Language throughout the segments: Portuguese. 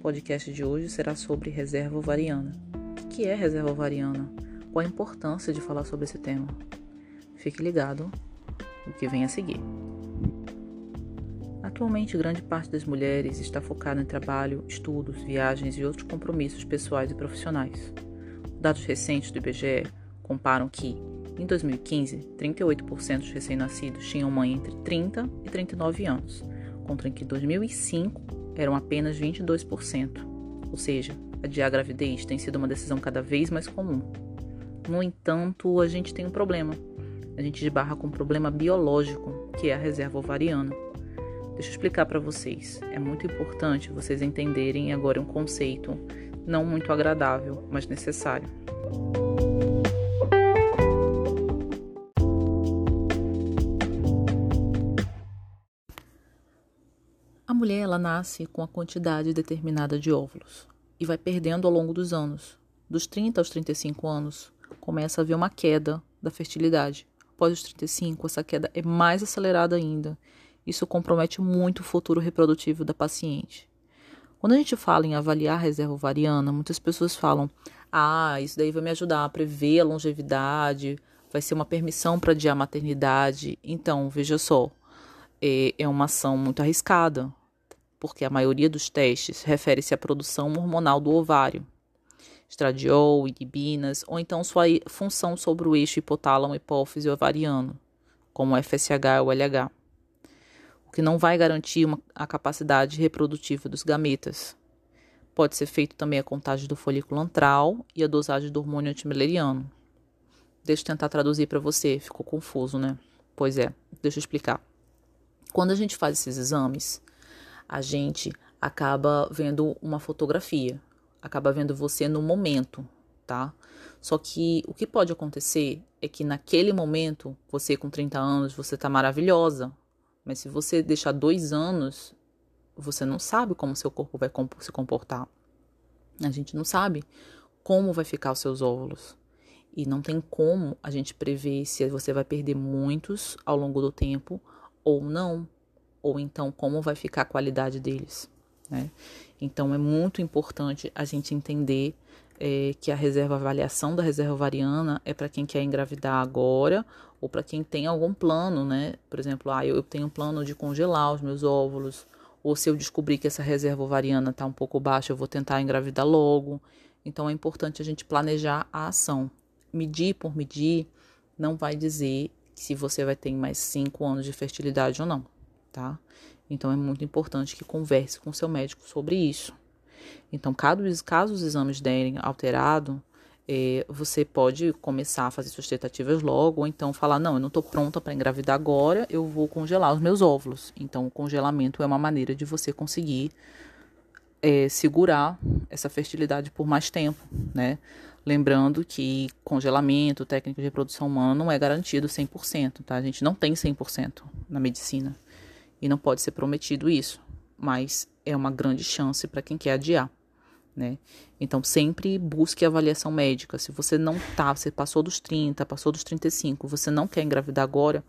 podcast de hoje será sobre reserva ovariana. O que é reserva ovariana? Qual a importância de falar sobre esse tema? Fique ligado no que vem a seguir. Atualmente, grande parte das mulheres está focada em trabalho, estudos, viagens e outros compromissos pessoais e profissionais. Dados recentes do IBGE comparam que, em 2015, 38% dos recém-nascidos tinham mãe entre 30 e 39 anos, contra que em 2005 eram apenas 22%, ou seja, adiar a gravidez tem sido uma decisão cada vez mais comum. No entanto, a gente tem um problema. A gente esbarra com um problema biológico, que é a reserva ovariana. Deixa eu explicar para vocês. É muito importante vocês entenderem agora um conceito não muito agradável, mas necessário. Mulher ela nasce com a quantidade determinada de óvulos e vai perdendo ao longo dos anos. Dos 30 aos 35 anos, começa a haver uma queda da fertilidade. Após os 35, essa queda é mais acelerada ainda. Isso compromete muito o futuro reprodutivo da paciente. Quando a gente fala em avaliar a reserva ovariana, muitas pessoas falam: ah, isso daí vai me ajudar a prever a longevidade, vai ser uma permissão para adiar a maternidade. Então, veja só, é, é uma ação muito arriscada porque a maioria dos testes refere-se à produção hormonal do ovário, estradiol, inibinas, ou então sua função sobre o eixo hipotálamo-hipófise ovariano, como o FSH ou LH, o que não vai garantir uma, a capacidade reprodutiva dos gametas. Pode ser feito também a contagem do folículo antral e a dosagem do hormônio antimileriano. Deixa eu tentar traduzir para você, ficou confuso, né? Pois é, deixa eu explicar. Quando a gente faz esses exames, a gente acaba vendo uma fotografia, acaba vendo você no momento, tá? Só que o que pode acontecer é que naquele momento, você com 30 anos, você tá maravilhosa. Mas se você deixar dois anos, você não sabe como seu corpo vai se comportar. A gente não sabe como vai ficar os seus óvulos. E não tem como a gente prever se você vai perder muitos ao longo do tempo ou não ou então como vai ficar a qualidade deles. Né? Então é muito importante a gente entender é, que a reserva avaliação da reserva ovariana é para quem quer engravidar agora ou para quem tem algum plano, né? Por exemplo, ah, eu tenho um plano de congelar os meus óvulos, ou se eu descobrir que essa reserva ovariana está um pouco baixa, eu vou tentar engravidar logo. Então é importante a gente planejar a ação. Medir por medir não vai dizer se você vai ter mais cinco anos de fertilidade ou não tá? Então é muito importante que converse com seu médico sobre isso. Então, caso, caso os exames derem alterado, é, você pode começar a fazer suas tentativas logo, ou então falar: não, eu não estou pronta para engravidar agora, eu vou congelar os meus óvulos. Então, o congelamento é uma maneira de você conseguir é, segurar essa fertilidade por mais tempo, né? Lembrando que congelamento, técnica de reprodução humana não é garantido 100%, tá? A gente não tem 100% na medicina e não pode ser prometido isso, mas é uma grande chance para quem quer adiar. Né? Então, sempre busque avaliação médica. Se você não tá, você passou dos 30, passou dos 35, você não quer engravidar agora,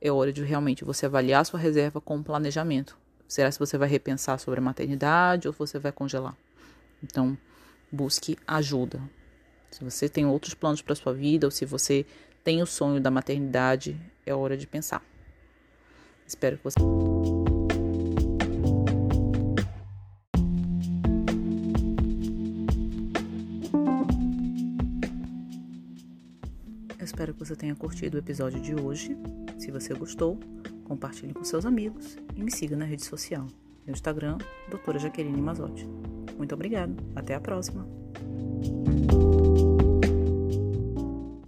é hora de realmente você avaliar sua reserva com planejamento. Será se você vai repensar sobre a maternidade ou você vai congelar? Então, busque ajuda. Se você tem outros planos para sua vida ou se você tem o sonho da maternidade, é hora de pensar. Espero que você. Eu espero que você tenha curtido o episódio de hoje. Se você gostou, compartilhe com seus amigos e me siga na rede social. No Instagram, doutora Jaqueline Mazotti. Muito obrigada. Até a próxima.